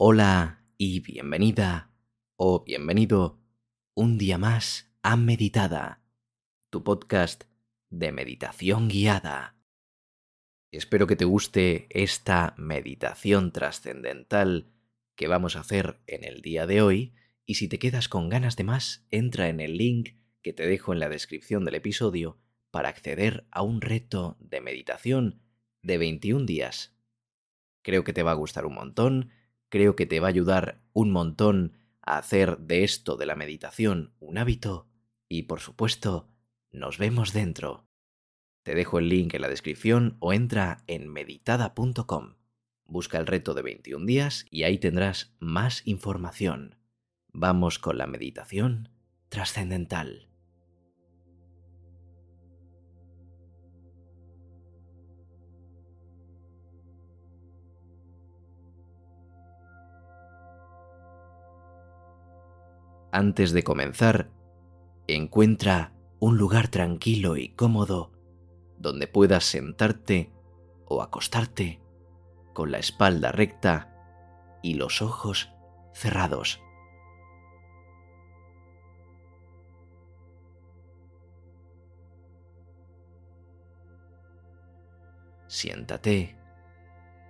Hola y bienvenida o bienvenido un día más a Meditada, tu podcast de meditación guiada. Espero que te guste esta meditación trascendental que vamos a hacer en el día de hoy y si te quedas con ganas de más, entra en el link que te dejo en la descripción del episodio para acceder a un reto de meditación de 21 días. Creo que te va a gustar un montón creo que te va a ayudar un montón a hacer de esto de la meditación un hábito y por supuesto, nos vemos dentro. Te dejo el link en la descripción o entra en meditada.com. Busca el reto de 21 días y ahí tendrás más información. Vamos con la meditación trascendental. Antes de comenzar, encuentra un lugar tranquilo y cómodo donde puedas sentarte o acostarte con la espalda recta y los ojos cerrados. Siéntate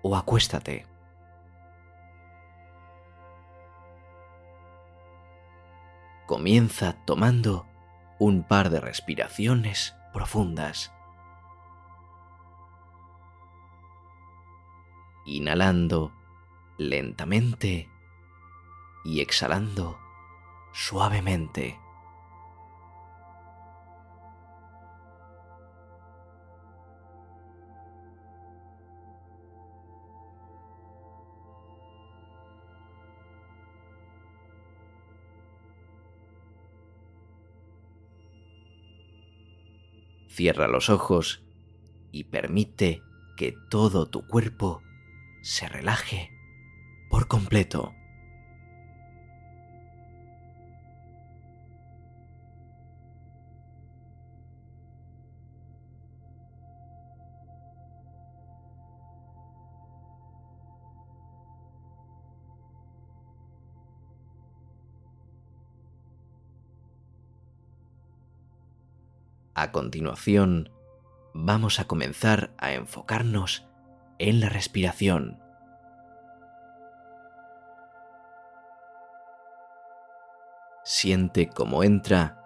o acuéstate. Comienza tomando un par de respiraciones profundas. Inhalando lentamente y exhalando suavemente. Cierra los ojos y permite que todo tu cuerpo se relaje por completo. A continuación, vamos a comenzar a enfocarnos en la respiración. Siente cómo entra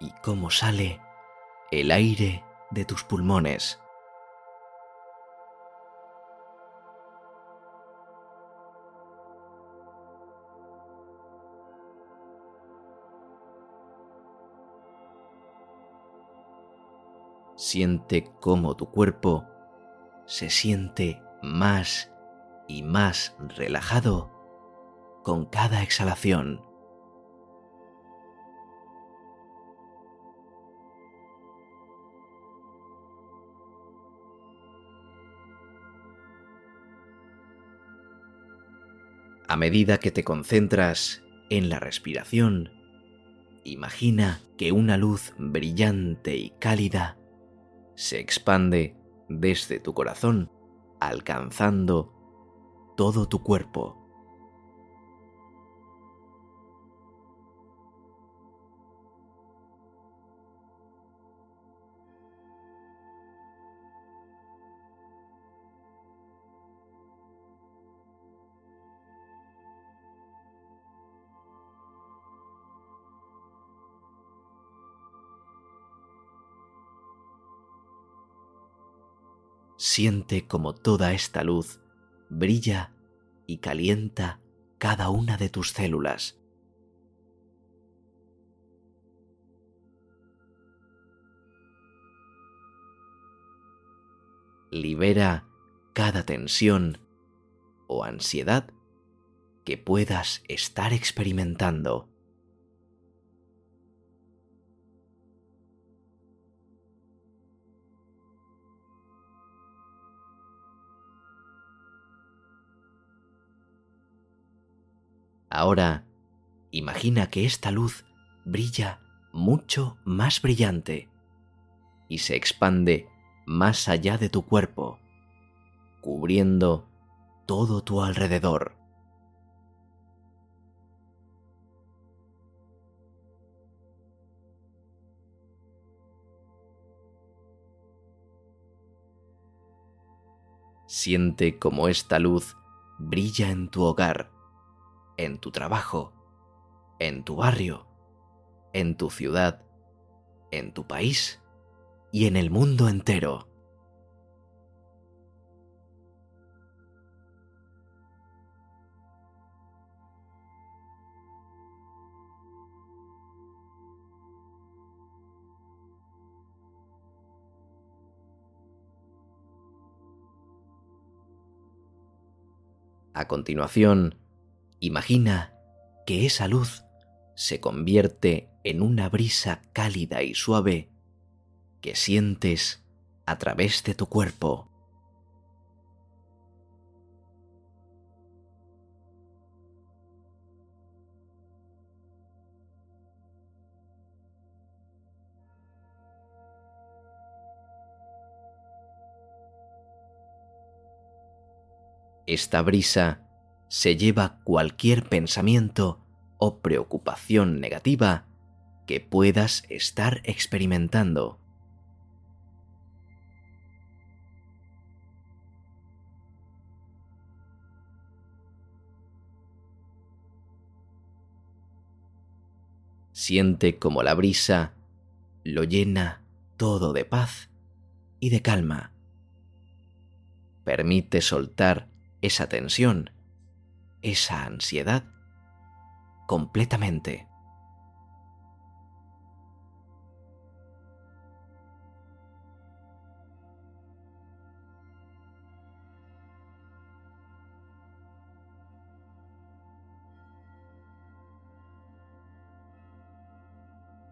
y cómo sale el aire de tus pulmones. Siente cómo tu cuerpo se siente más y más relajado con cada exhalación. A medida que te concentras en la respiración, imagina que una luz brillante y cálida se expande desde tu corazón, alcanzando todo tu cuerpo. Siente como toda esta luz brilla y calienta cada una de tus células. Libera cada tensión o ansiedad que puedas estar experimentando. Ahora, imagina que esta luz brilla mucho más brillante y se expande más allá de tu cuerpo, cubriendo todo tu alrededor. Siente como esta luz brilla en tu hogar en tu trabajo, en tu barrio, en tu ciudad, en tu país y en el mundo entero. A continuación, imagina que esa luz se convierte en una brisa cálida y suave que sientes a través de tu cuerpo. Esta brisa se lleva cualquier pensamiento o preocupación negativa que puedas estar experimentando. Siente como la brisa lo llena todo de paz y de calma. Permite soltar esa tensión, esa ansiedad, completamente.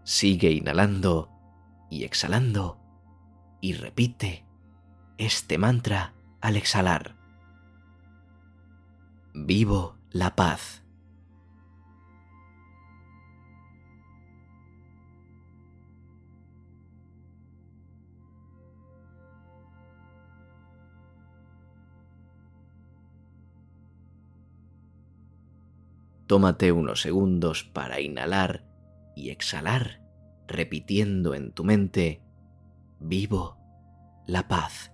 Sigue inhalando y exhalando y repite este mantra al exhalar. Vivo la paz. Tómate unos segundos para inhalar y exhalar, repitiendo en tu mente, vivo la paz.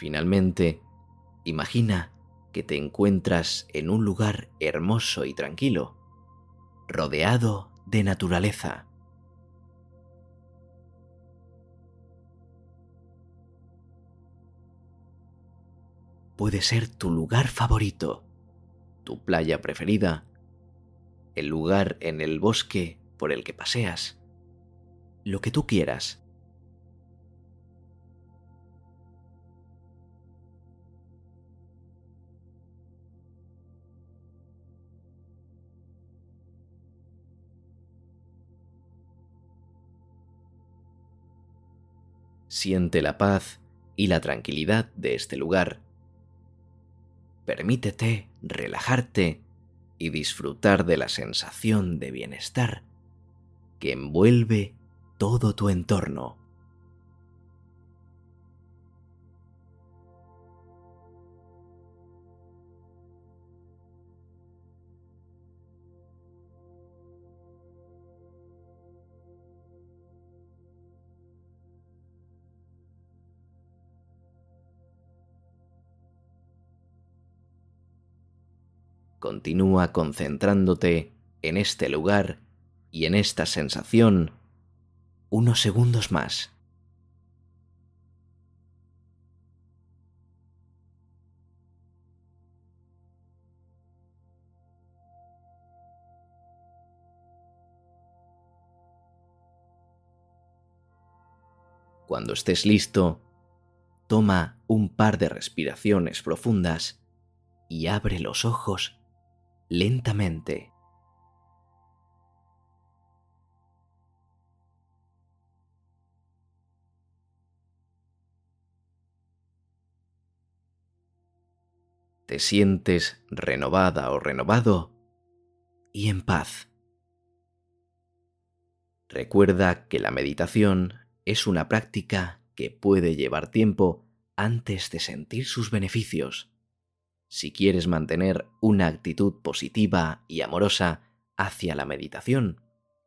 Finalmente, imagina que te encuentras en un lugar hermoso y tranquilo, rodeado de naturaleza. Puede ser tu lugar favorito, tu playa preferida, el lugar en el bosque por el que paseas, lo que tú quieras. Siente la paz y la tranquilidad de este lugar. Permítete relajarte y disfrutar de la sensación de bienestar que envuelve todo tu entorno. Continúa concentrándote en este lugar y en esta sensación unos segundos más. Cuando estés listo, toma un par de respiraciones profundas y abre los ojos lentamente. Te sientes renovada o renovado y en paz. Recuerda que la meditación es una práctica que puede llevar tiempo antes de sentir sus beneficios. Si quieres mantener una actitud positiva y amorosa hacia la meditación,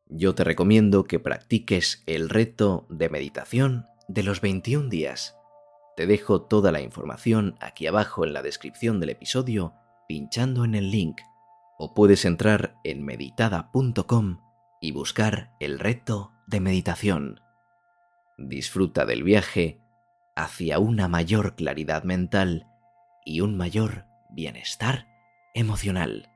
yo te recomiendo que practiques el reto de meditación de los 21 días. Te dejo toda la información aquí abajo en la descripción del episodio pinchando en el link o puedes entrar en meditada.com y buscar el reto de meditación. Disfruta del viaje hacia una mayor claridad mental y un mayor bienestar emocional.